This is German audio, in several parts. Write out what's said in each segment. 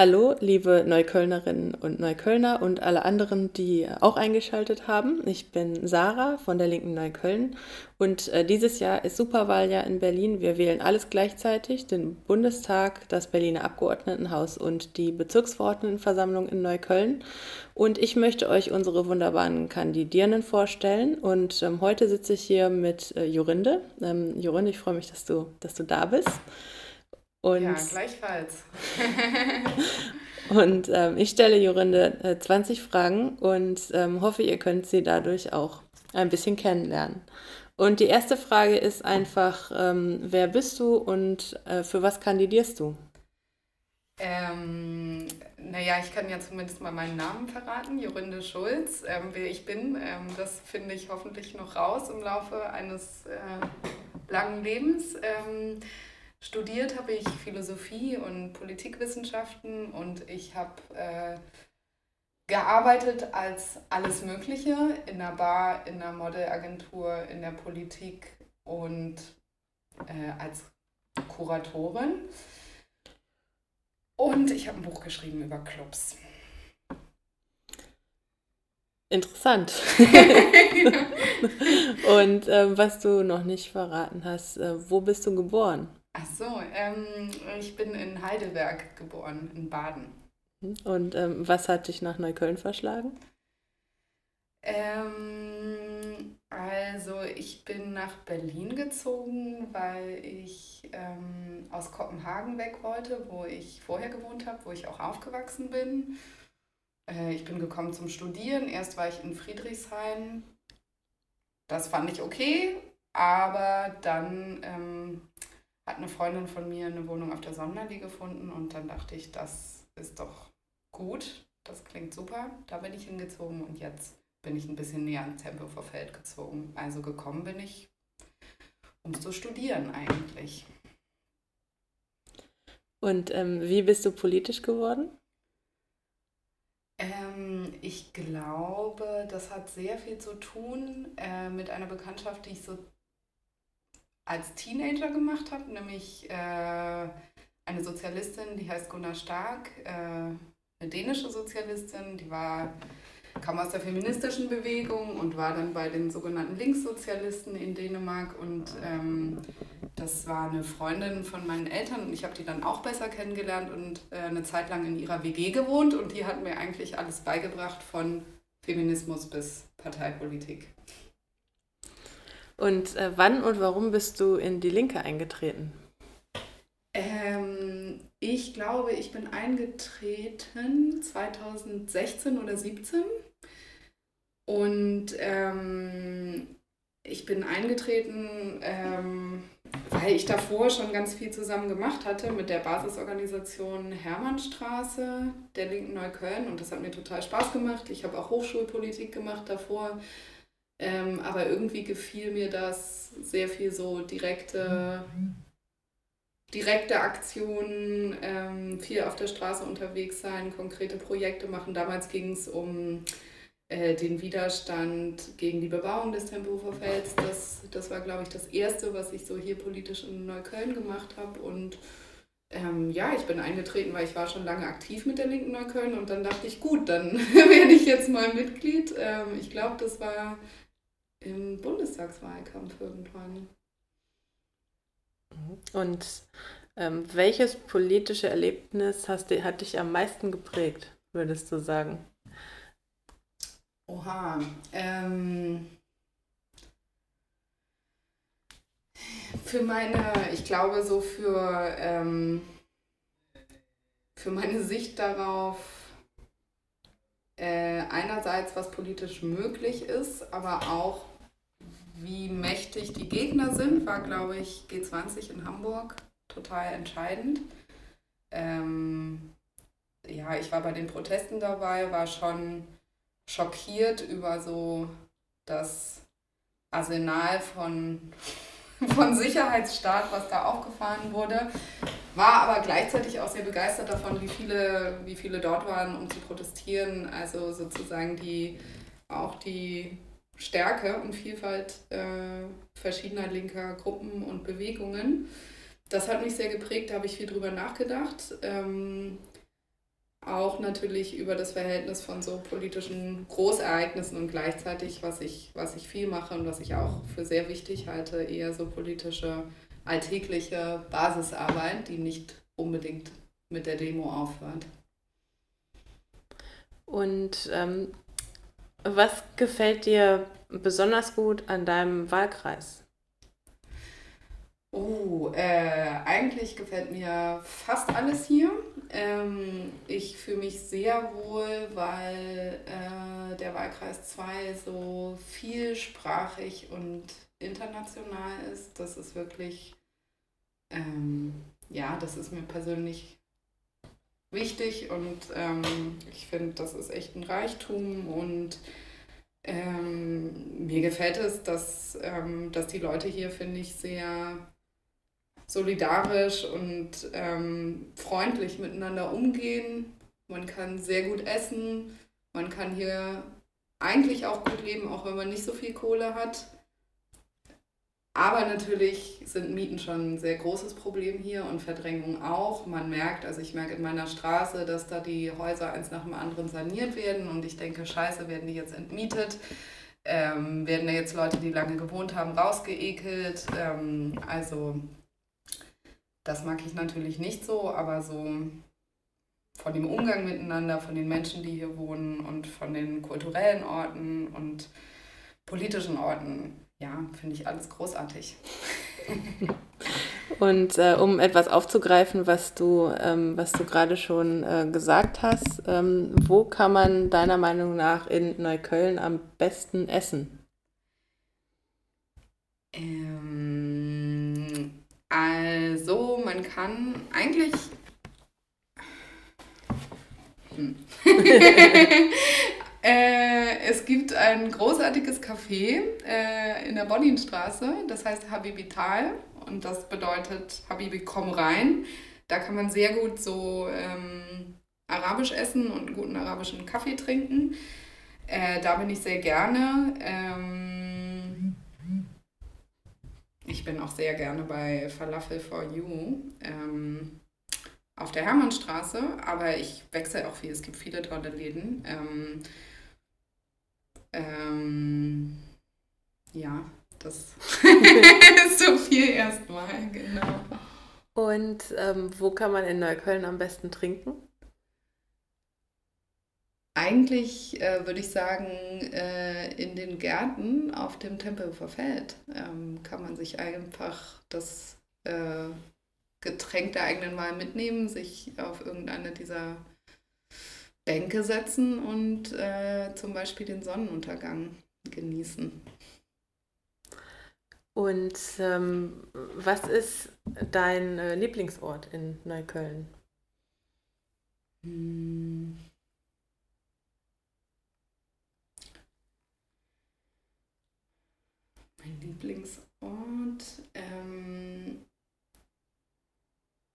Hallo, liebe Neuköllnerinnen und Neuköllner und alle anderen, die auch eingeschaltet haben. Ich bin Sarah von der Linken Neukölln und äh, dieses Jahr ist Superwahljahr in Berlin. Wir wählen alles gleichzeitig, den Bundestag, das Berliner Abgeordnetenhaus und die Bezirksverordnetenversammlung in Neukölln. Und ich möchte euch unsere wunderbaren Kandidierenden vorstellen. Und ähm, heute sitze ich hier mit äh, Jorinde. Ähm, Jorinde, ich freue mich, dass du, dass du da bist. Und, ja, gleichfalls. und ähm, ich stelle Jorinde äh, 20 Fragen und ähm, hoffe, ihr könnt sie dadurch auch ein bisschen kennenlernen. Und die erste Frage ist einfach, ähm, wer bist du und äh, für was kandidierst du? Ähm, naja, ich kann ja zumindest mal meinen Namen verraten, Jorinde Schulz. Ähm, wer ich bin, ähm, das finde ich hoffentlich noch raus im Laufe eines äh, langen Lebens. Ähm, Studiert habe ich Philosophie und Politikwissenschaften und ich habe äh, gearbeitet als alles Mögliche in der Bar, in der Modelagentur, in der Politik und äh, als Kuratorin. Und ich habe ein Buch geschrieben über Clubs. Interessant. und äh, was du noch nicht verraten hast, äh, wo bist du geboren? Ach so, ähm, ich bin in Heidelberg geboren, in Baden. Und ähm, was hat dich nach Neukölln verschlagen? Ähm, also ich bin nach Berlin gezogen, weil ich ähm, aus Kopenhagen weg wollte, wo ich vorher gewohnt habe, wo ich auch aufgewachsen bin. Äh, ich bin gekommen zum Studieren. Erst war ich in Friedrichshain. Das fand ich okay, aber dann ähm, hat eine Freundin von mir eine Wohnung auf der Sonderli gefunden und dann dachte ich, das ist doch gut, das klingt super. Da bin ich hingezogen und jetzt bin ich ein bisschen näher ans Tempelhofer Feld gezogen. Also gekommen bin ich, um zu studieren eigentlich. Und ähm, wie bist du politisch geworden? Ähm, ich glaube, das hat sehr viel zu tun äh, mit einer Bekanntschaft, die ich so als Teenager gemacht habe, nämlich äh, eine Sozialistin, die heißt Gunnar Stark, äh, eine dänische Sozialistin, die war kam aus der feministischen Bewegung und war dann bei den sogenannten Linkssozialisten in Dänemark und ähm, das war eine Freundin von meinen Eltern und ich habe die dann auch besser kennengelernt und äh, eine Zeit lang in ihrer WG gewohnt und die hat mir eigentlich alles beigebracht von Feminismus bis Parteipolitik. Und äh, wann und warum bist du in die Linke eingetreten? Ähm, ich glaube, ich bin eingetreten 2016 oder 2017. Und ähm, ich bin eingetreten, ähm, weil ich davor schon ganz viel zusammen gemacht hatte mit der Basisorganisation Hermannstraße der Linken Neukölln. Und das hat mir total Spaß gemacht. Ich habe auch Hochschulpolitik gemacht davor ähm, aber irgendwie gefiel mir das sehr viel so direkte, direkte Aktionen, ähm, viel auf der Straße unterwegs sein, konkrete Projekte machen. Damals ging es um äh, den Widerstand gegen die Bebauung des Tempelhofer Felds. Das, das war, glaube ich, das Erste, was ich so hier politisch in Neukölln gemacht habe. Und ähm, ja, ich bin eingetreten, weil ich war schon lange aktiv mit der Linken Neukölln und dann dachte ich, gut, dann werde ich jetzt mal Mitglied. Ähm, ich glaube, das war im Bundestagswahlkampf irgendwann. Und ähm, welches politische Erlebnis hast du, hat dich am meisten geprägt, würdest du sagen? Oha. Ähm, für meine, ich glaube so für, ähm, für meine Sicht darauf, äh, einerseits was politisch möglich ist, aber auch wie mächtig die Gegner sind, war, glaube ich, G20 in Hamburg total entscheidend. Ähm, ja, ich war bei den Protesten dabei, war schon schockiert über so das Arsenal von, von Sicherheitsstaat, was da aufgefahren wurde. War aber gleichzeitig auch sehr begeistert davon, wie viele, wie viele dort waren, um zu protestieren. Also sozusagen die auch die Stärke und Vielfalt äh, verschiedener linker Gruppen und Bewegungen. Das hat mich sehr geprägt, da habe ich viel drüber nachgedacht. Ähm, auch natürlich über das Verhältnis von so politischen Großereignissen und gleichzeitig, was ich, was ich viel mache und was ich auch für sehr wichtig halte, eher so politische, alltägliche Basisarbeit, die nicht unbedingt mit der Demo aufhört. Und ähm, was gefällt dir besonders gut an deinem Wahlkreis? Oh, äh, eigentlich gefällt mir fast alles hier. Ähm, ich fühle mich sehr wohl, weil äh, der Wahlkreis 2 so vielsprachig und international ist. Das ist wirklich, ähm, ja, das ist mir persönlich wichtig und ähm, ich finde, das ist echt ein Reichtum und ähm, mir gefällt es, dass, ähm, dass die Leute hier, finde ich, sehr solidarisch und ähm, freundlich miteinander umgehen. Man kann sehr gut essen. Man kann hier eigentlich auch gut leben, auch wenn man nicht so viel Kohle hat. Aber natürlich sind Mieten schon ein sehr großes Problem hier und Verdrängung auch. Man merkt, also ich merke in meiner Straße, dass da die Häuser eins nach dem anderen saniert werden und ich denke, scheiße, werden die jetzt entmietet? Ähm, werden da jetzt Leute, die lange gewohnt haben, rausgeekelt? Ähm, also das mag ich natürlich nicht so, aber so von dem Umgang miteinander, von den Menschen, die hier wohnen und von den kulturellen Orten und politischen Orten, ja, finde ich alles großartig. Und äh, um etwas aufzugreifen, was du, ähm, was du gerade schon äh, gesagt hast, ähm, wo kann man deiner Meinung nach in Neukölln am besten essen? Ähm, also, man kann eigentlich. Hm. äh, es gibt ein großartiges Café äh, in der Bonninstraße, das heißt Habibital und das bedeutet Habibi, komm rein. Da kann man sehr gut so ähm, arabisch essen und einen guten arabischen Kaffee trinken. Äh, da bin ich sehr gerne. Ähm, ich bin auch sehr gerne bei Falafel for You ähm, auf der Hermannstraße, aber ich wechsle auch viel. Es gibt viele tolle Läden. Ähm, ähm, ja, das ist so viel erstmal, genau. Und ähm, wo kann man in Neukölln am besten trinken? Eigentlich äh, würde ich sagen, äh, in den Gärten auf dem Tempelhofer Feld ähm, kann man sich einfach das äh, Getränk der eigenen Wahl mitnehmen, sich auf irgendeine dieser Bänke setzen und äh, zum Beispiel den Sonnenuntergang genießen. Und ähm, was ist dein äh, Lieblingsort in Neukölln? Hm. Mein Lieblingsort. Ähm,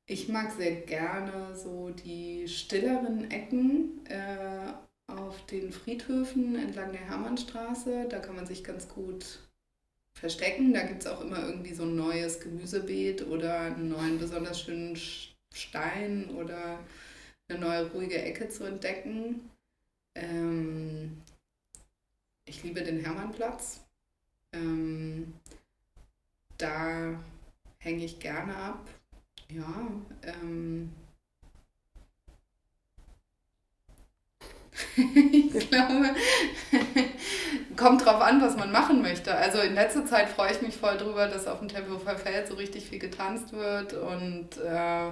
ich mag sehr gerne so die stilleren Ecken äh, auf den Friedhöfen entlang der Hermannstraße. Da kann man sich ganz gut verstecken. Da gibt es auch immer irgendwie so ein neues Gemüsebeet oder einen neuen besonders schönen Stein oder eine neue ruhige Ecke zu entdecken. Ähm, ich liebe den Hermannplatz. Ähm, da hänge ich gerne ab. Ja, ähm, ich glaube, kommt drauf an, was man machen möchte. Also in letzter Zeit freue ich mich voll drüber, dass auf dem Tempelhofer Feld so richtig viel getanzt wird und äh,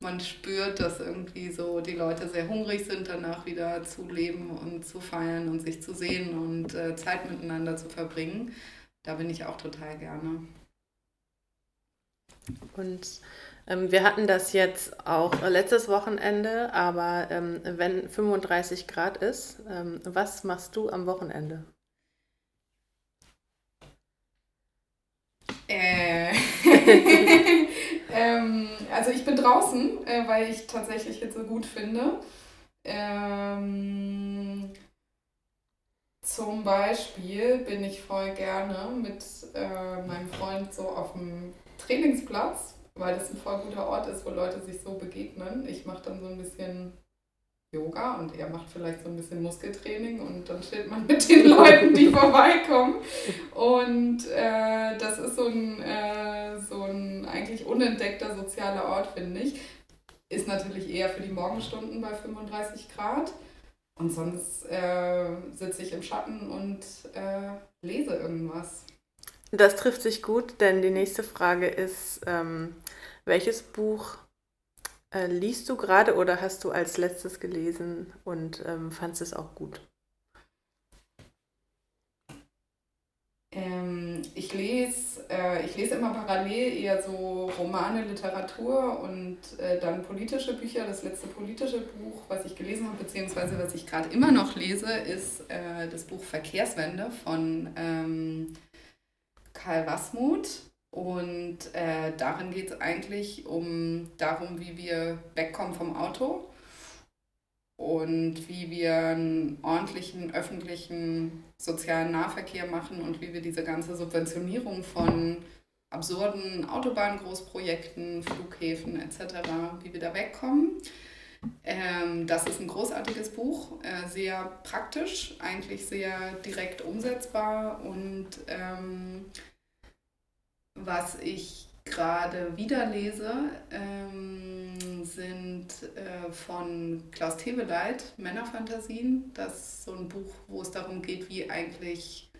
man spürt, dass irgendwie so die Leute sehr hungrig sind, danach wieder zu leben und zu feiern und sich zu sehen und äh, Zeit miteinander zu verbringen. Da bin ich auch total gerne. Und wir hatten das jetzt auch letztes Wochenende, aber ähm, wenn 35 Grad ist, ähm, was machst du am Wochenende? Äh. ähm, also ich bin draußen, äh, weil ich tatsächlich jetzt so gut finde. Ähm, zum Beispiel bin ich voll gerne mit äh, meinem Freund so auf dem Trainingsplatz weil das ein voll guter Ort ist, wo Leute sich so begegnen. Ich mache dann so ein bisschen Yoga und er macht vielleicht so ein bisschen Muskeltraining und dann steht man mit den Leuten, die vorbeikommen. Und äh, das ist so ein, äh, so ein eigentlich unentdeckter sozialer Ort, finde ich. Ist natürlich eher für die Morgenstunden bei 35 Grad. Und sonst äh, sitze ich im Schatten und äh, lese irgendwas. Das trifft sich gut, denn die nächste Frage ist, ähm, welches Buch äh, liest du gerade oder hast du als letztes gelesen und ähm, fandest es auch gut? Ähm, ich, lese, äh, ich immer parallel eher so Romane, Literatur und äh, dann politische Bücher. Das letzte politische Buch, was ich gelesen habe, beziehungsweise was ich gerade immer noch lese, ist äh, das Buch Verkehrswende von ähm, Karl Wasmuth. Und äh, darin geht es eigentlich um darum, wie wir wegkommen vom Auto und wie wir einen ordentlichen öffentlichen sozialen Nahverkehr machen und wie wir diese ganze Subventionierung von absurden Autobahngroßprojekten, Flughäfen etc., wie wir da wegkommen. Ähm, das ist ein großartiges Buch, äh, sehr praktisch, eigentlich sehr direkt umsetzbar und ähm, was ich gerade wieder lese, ähm, sind äh, von Klaus Teweleit, Männerfantasien. Das ist so ein Buch, wo es darum geht, wie eigentlich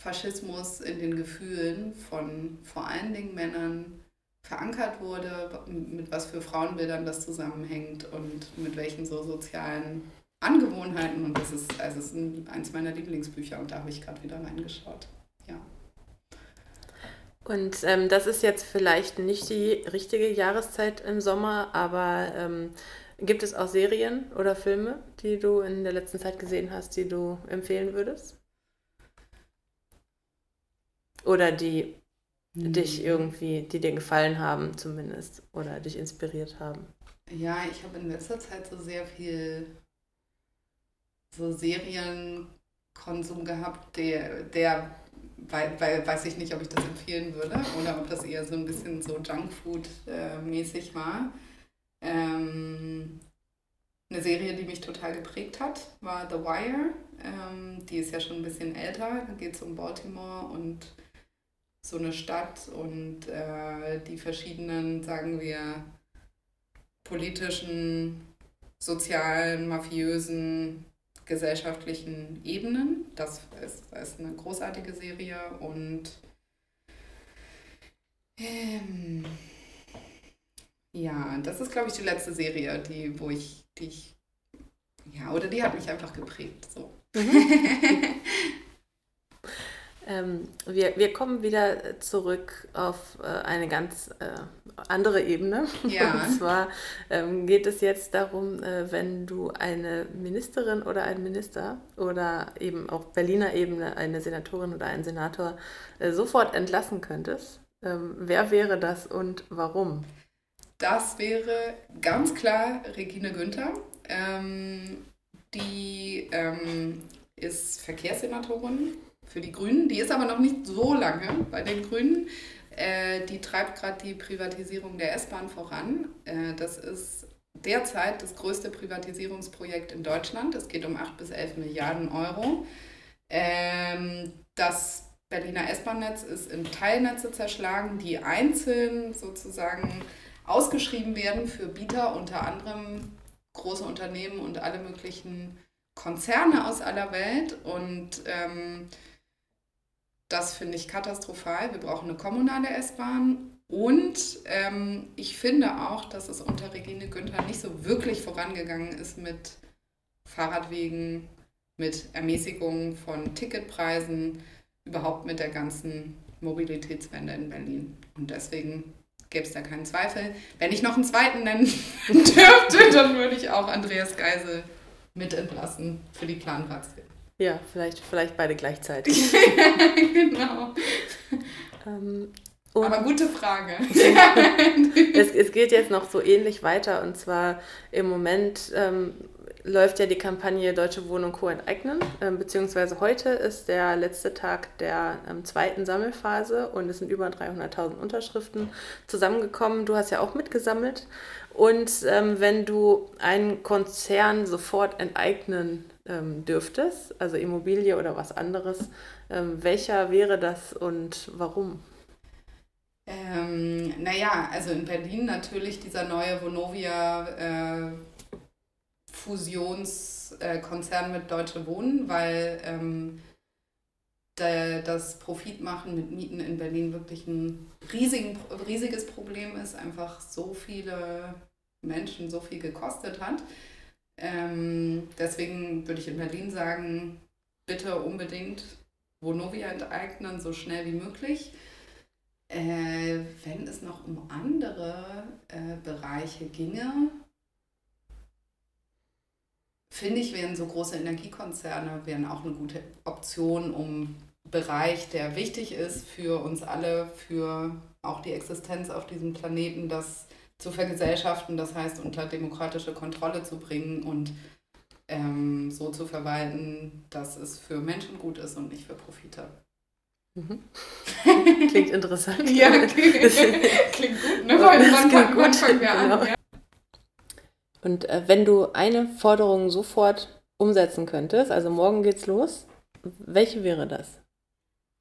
Faschismus in den Gefühlen von vor allen Dingen Männern verankert wurde, mit was für Frauenbildern das zusammenhängt und mit welchen so sozialen Angewohnheiten. Und das ist, also es ist eins meiner Lieblingsbücher und da habe ich gerade wieder reingeschaut. Ja. Und ähm, das ist jetzt vielleicht nicht die richtige Jahreszeit im Sommer, aber ähm, gibt es auch Serien oder Filme, die du in der letzten Zeit gesehen hast, die du empfehlen würdest? Oder die hm. dich irgendwie, die dir gefallen haben zumindest oder dich inspiriert haben? Ja, ich habe in letzter Zeit so sehr viel so Serienkonsum gehabt, der, der weil, weil weiß ich nicht, ob ich das empfehlen würde oder ob das eher so ein bisschen so Junkfood-mäßig war. Ähm, eine Serie, die mich total geprägt hat, war The Wire. Ähm, die ist ja schon ein bisschen älter. Da geht es um Baltimore und so eine Stadt und äh, die verschiedenen, sagen wir, politischen, sozialen, mafiösen gesellschaftlichen Ebenen. Das ist, ist eine großartige Serie und ähm, ja, das ist, glaube ich, die letzte Serie, die, wo ich, die ich, ja, oder die hat mich einfach geprägt. So. Mhm. Ähm, wir, wir kommen wieder zurück auf äh, eine ganz äh, andere Ebene. Ja. Und zwar ähm, geht es jetzt darum, äh, wenn du eine Ministerin oder einen Minister oder eben auf Berliner Ebene eine Senatorin oder einen Senator äh, sofort entlassen könntest. Ähm, wer wäre das und warum? Das wäre ganz klar Regine Günther. Ähm, die ähm, ist Verkehrssenatorin für die Grünen. Die ist aber noch nicht so lange bei den Grünen. Äh, die treibt gerade die Privatisierung der S-Bahn voran. Äh, das ist derzeit das größte Privatisierungsprojekt in Deutschland. Es geht um 8 bis 11 Milliarden Euro. Ähm, das Berliner S-Bahn-Netz ist in Teilnetze zerschlagen, die einzeln sozusagen ausgeschrieben werden für Bieter, unter anderem große Unternehmen und alle möglichen Konzerne aus aller Welt. Und ähm, das finde ich katastrophal. Wir brauchen eine kommunale S-Bahn. Und ähm, ich finde auch, dass es unter Regine Günther nicht so wirklich vorangegangen ist mit Fahrradwegen, mit Ermäßigung von Ticketpreisen, überhaupt mit der ganzen Mobilitätswende in Berlin. Und deswegen gäbe es da keinen Zweifel. Wenn ich noch einen zweiten nennen dürfte, dann würde ich auch Andreas Geisel mit entlassen für die Planpraxis. Ja, vielleicht, vielleicht beide gleichzeitig. genau. Ähm, Aber gute Frage. es, es geht jetzt noch so ähnlich weiter und zwar im Moment ähm, läuft ja die Kampagne Deutsche Wohnen Co. enteignen, ähm, beziehungsweise heute ist der letzte Tag der ähm, zweiten Sammelphase und es sind über 300.000 Unterschriften zusammengekommen. Du hast ja auch mitgesammelt. Und ähm, wenn du einen Konzern sofort enteignen ähm, dürftest, also Immobilie oder was anderes, ähm, welcher wäre das und warum? Ähm, naja, also in Berlin natürlich dieser neue Vonovia äh, Fusionskonzern mit Deutsche Wohnen, weil ähm, der, das Profitmachen mit Mieten in Berlin wirklich ein riesigen, riesiges Problem ist, einfach so viele Menschen so viel gekostet hat. Ähm, deswegen würde ich in Berlin sagen, bitte unbedingt Vonovia enteignen, so schnell wie möglich. Äh, wenn es noch um andere äh, Bereiche ginge, finde ich, wären so große Energiekonzerne wären auch eine gute Option, um Bereich, der wichtig ist für uns alle, für auch die Existenz auf diesem Planeten, das zu vergesellschaften, das heißt unter demokratische Kontrolle zu bringen und ähm, so zu verwalten, dass es für Menschen gut ist und nicht für Profite. Mhm. Klingt interessant. ja, klingt, klingt gut, ne? Weil das klingt gut. wir genau. an. Ja. Und äh, wenn du eine Forderung sofort umsetzen könntest, also morgen geht's los, welche wäre das?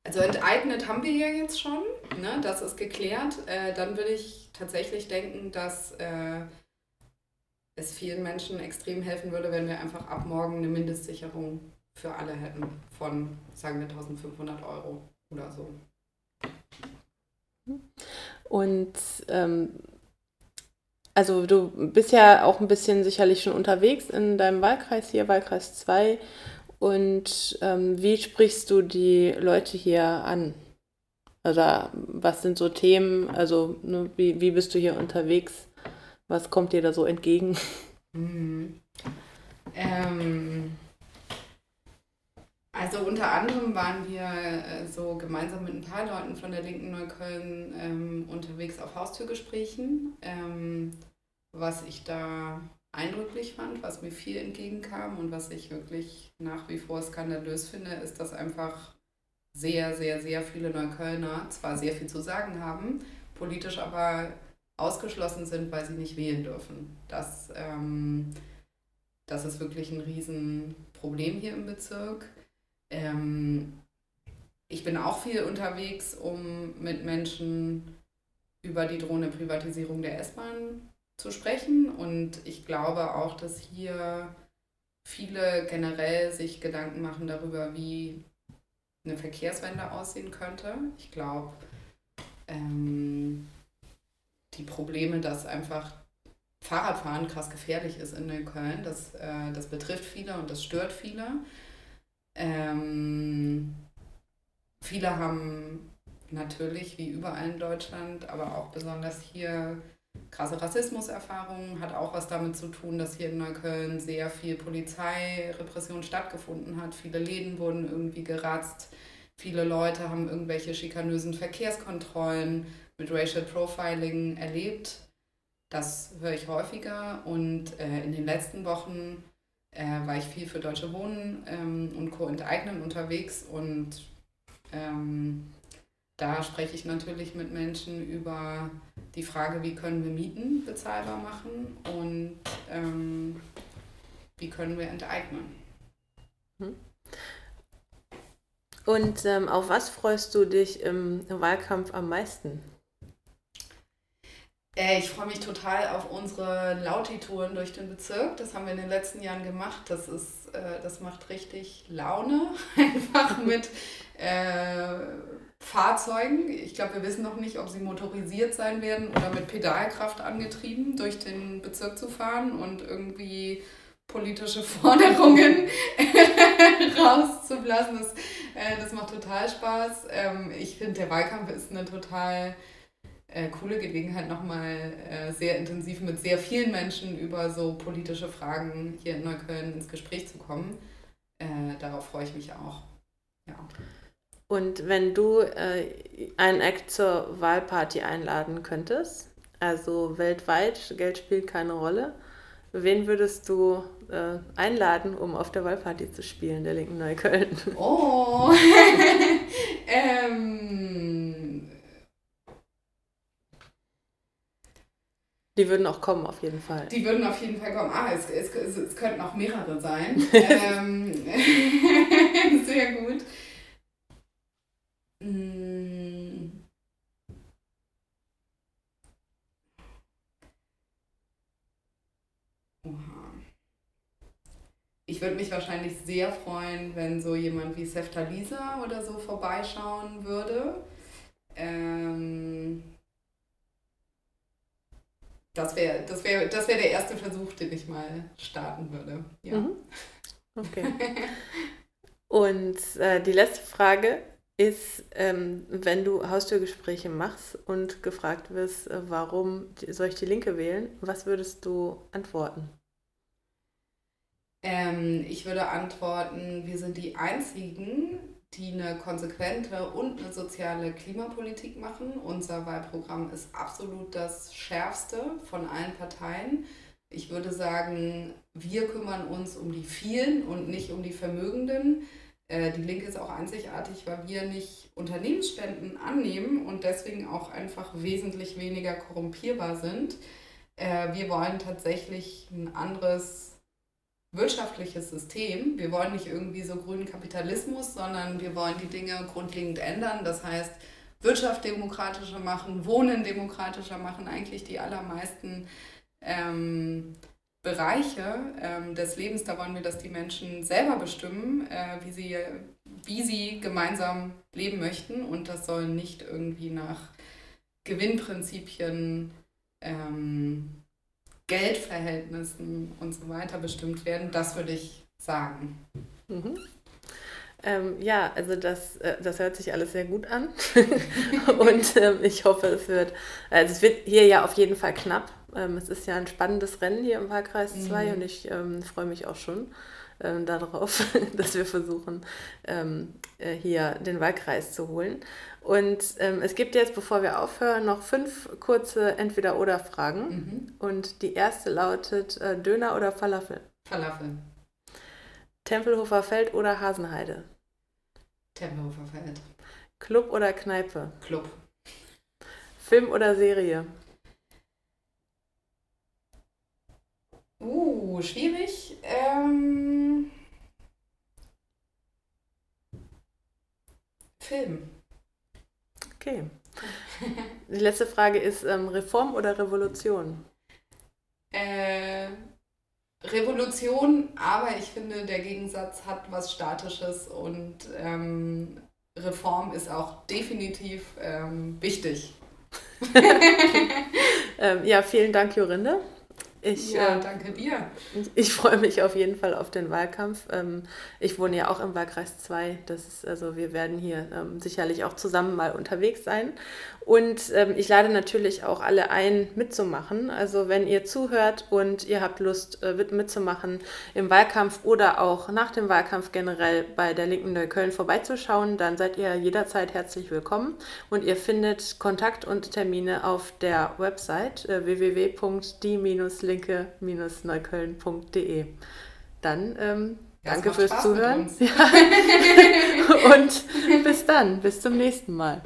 Also enteignet haben wir ja jetzt schon, ne? das ist geklärt. Äh, dann würde ich tatsächlich denken, dass äh, es vielen Menschen extrem helfen würde, wenn wir einfach ab morgen eine Mindestsicherung für alle hätten von, sagen wir, 1500 Euro oder so. Und ähm, also du bist ja auch ein bisschen sicherlich schon unterwegs in deinem Wahlkreis hier, Wahlkreis 2. Und ähm, wie sprichst du die Leute hier an? Also was sind so Themen? Also ne, wie, wie bist du hier unterwegs? Was kommt dir da so entgegen? Mhm. Ähm, also unter anderem waren wir äh, so gemeinsam mit ein paar Leuten von der Linken Neukölln ähm, unterwegs auf Haustürgesprächen. Ähm, was ich da eindrücklich fand, was mir viel entgegenkam und was ich wirklich nach wie vor skandalös finde, ist, dass einfach sehr, sehr, sehr viele Neuköllner zwar sehr viel zu sagen haben, politisch aber ausgeschlossen sind, weil sie nicht wählen dürfen. Das, ähm, das ist wirklich ein Riesenproblem hier im Bezirk. Ähm, ich bin auch viel unterwegs, um mit Menschen über die drohende Privatisierung der S-Bahn zu sprechen. Und ich glaube auch, dass hier viele generell sich Gedanken machen darüber, wie eine Verkehrswende aussehen könnte. Ich glaube, ähm, die Probleme, dass einfach Fahrradfahren krass gefährlich ist in Neukölln, das, äh, das betrifft viele und das stört viele. Ähm, viele haben natürlich, wie überall in Deutschland, aber auch besonders hier krasse Rassismuserfahrungen, hat auch was damit zu tun, dass hier in Neukölln sehr viel Polizeirepression stattgefunden hat. Viele Läden wurden irgendwie geratzt. Viele Leute haben irgendwelche schikanösen Verkehrskontrollen mit Racial Profiling erlebt. Das höre ich häufiger und äh, in den letzten Wochen äh, war ich viel für Deutsche Wohnen ähm, und Co. enteignen unterwegs und ähm, da spreche ich natürlich mit Menschen über die Frage, wie können wir Mieten bezahlbar machen und ähm, wie können wir enteignen. Hm. Und ähm, auf was freust du dich im, Wahlkampf am meisten? Äh, ich freue mich total auf unsere Lauti-Touren durch den Bezirk. Das haben wir in den letzten Jahren gemacht. Das, ist, äh, das macht richtig Laune. Einfach mit äh, Fahrzeugen. Ich glaube, wir wissen noch nicht, ob sie motorisiert sein werden oder mit Pedalkraft angetrieben, durch den Bezirk zu fahren und irgendwie politische Forderungen rauszublasen. Das, äh, das macht total Spaß. Ähm, ich finde, der Wahlkampf ist eine total äh, coole Gelegenheit, nochmal äh, sehr intensiv mit sehr vielen Menschen über so politische Fragen hier in Neukölln ins Gespräch zu kommen. Äh, darauf freue ich mich auch. Ja. Und wenn du äh, einen Act zur Wahlparty einladen könntest, also weltweit, Geld spielt keine Rolle, wen würdest du äh, einladen, um auf der Wahlparty zu spielen, der linken Neukölln? Oh, ähm, Die würden auch kommen, auf jeden Fall. Die würden auf jeden Fall kommen. Ah, es, es, es, könnten auch mehrere sein. ähm, sehr gut. Mm. Oha. Ich würde mich wahrscheinlich sehr freuen, wenn so jemand wie Sefta Lisa oder so vorbeischauen würde. Ähm, das wäre das wär, das wär der erste Versuch, den ich mal starten würde. Ja. Mhm. Okay. Und äh, die letzte Frage ist, ähm, wenn du Haustürgespräche machst und gefragt wirst, äh, warum soll ich die Linke wählen, was würdest du antworten? Ähm, ich würde antworten, wir sind die Einzigen, die eine konsequente und eine soziale Klimapolitik machen. Unser Wahlprogramm ist absolut das schärfste von allen Parteien. Ich würde sagen, wir kümmern uns um die vielen und nicht um die Vermögenden. Äh, die Linke ist auch einzigartig, weil wir nicht Unternehmensspenden annehmen und deswegen auch einfach wesentlich weniger korrumpierbar sind. Äh, wir wollen tatsächlich ein anderes wirtschaftliches System. Wir wollen nicht irgendwie so grünen Kapitalismus, sondern wir wollen die Dinge grundlegend ändern. Das heißt, Wirtschaft demokratischer machen, Wohnen demokratischer machen, eigentlich die allermeisten ähm, Bereiche ähm, des Lebens. Da wollen wir, dass die Menschen selber bestimmen, äh, wie, sie, wie sie gemeinsam leben möchten. Und das soll nicht irgendwie nach Gewinnprinzipien ähm, Geldverhältnissen und so weiter bestimmt werden. Das würde ich sagen. Mhm. Ähm, ja, also das, äh, das hört sich alles sehr gut an. und ähm, ich hoffe, es wird, also es wird hier ja auf jeden Fall knapp. Ähm, es ist ja ein spannendes Rennen hier im Wahlkreis 2 mhm. und ich ähm, freue mich auch schon ähm, darauf, dass wir versuchen, ähm, äh, hier den Wahlkreis zu holen. Und ähm, es gibt jetzt, bevor wir aufhören, noch fünf kurze Entweder-Oder-Fragen. Mhm. Und die erste lautet: äh, Döner oder Falafel? Falafel. Tempelhofer Feld oder Hasenheide? Tempelhofer Feld. Club oder Kneipe? Club. Film oder Serie? Uh, schwierig. Ähm, Film. Okay. Die letzte Frage ist ähm, Reform oder Revolution? Äh, Revolution, aber ich finde, der Gegensatz hat was Statisches und ähm, Reform ist auch definitiv ähm, wichtig. ähm, ja, vielen Dank, Jorinde. Ich, ja, äh, danke dir. Ich freue mich auf jeden Fall auf den Wahlkampf. Ähm, ich wohne ja auch im Wahlkreis 2. Das ist, also wir werden hier ähm, sicherlich auch zusammen mal unterwegs sein. Und ähm, ich lade natürlich auch alle ein, mitzumachen. Also wenn ihr zuhört und ihr habt Lust äh, mitzumachen im Wahlkampf oder auch nach dem Wahlkampf generell bei der Linken Neukölln vorbeizuschauen, dann seid ihr jederzeit herzlich willkommen. Und ihr findet Kontakt und Termine auf der Website äh, www.die-linke-neukölln.de. Dann ähm, danke fürs Zuhören. Ja. und bis dann, bis zum nächsten Mal.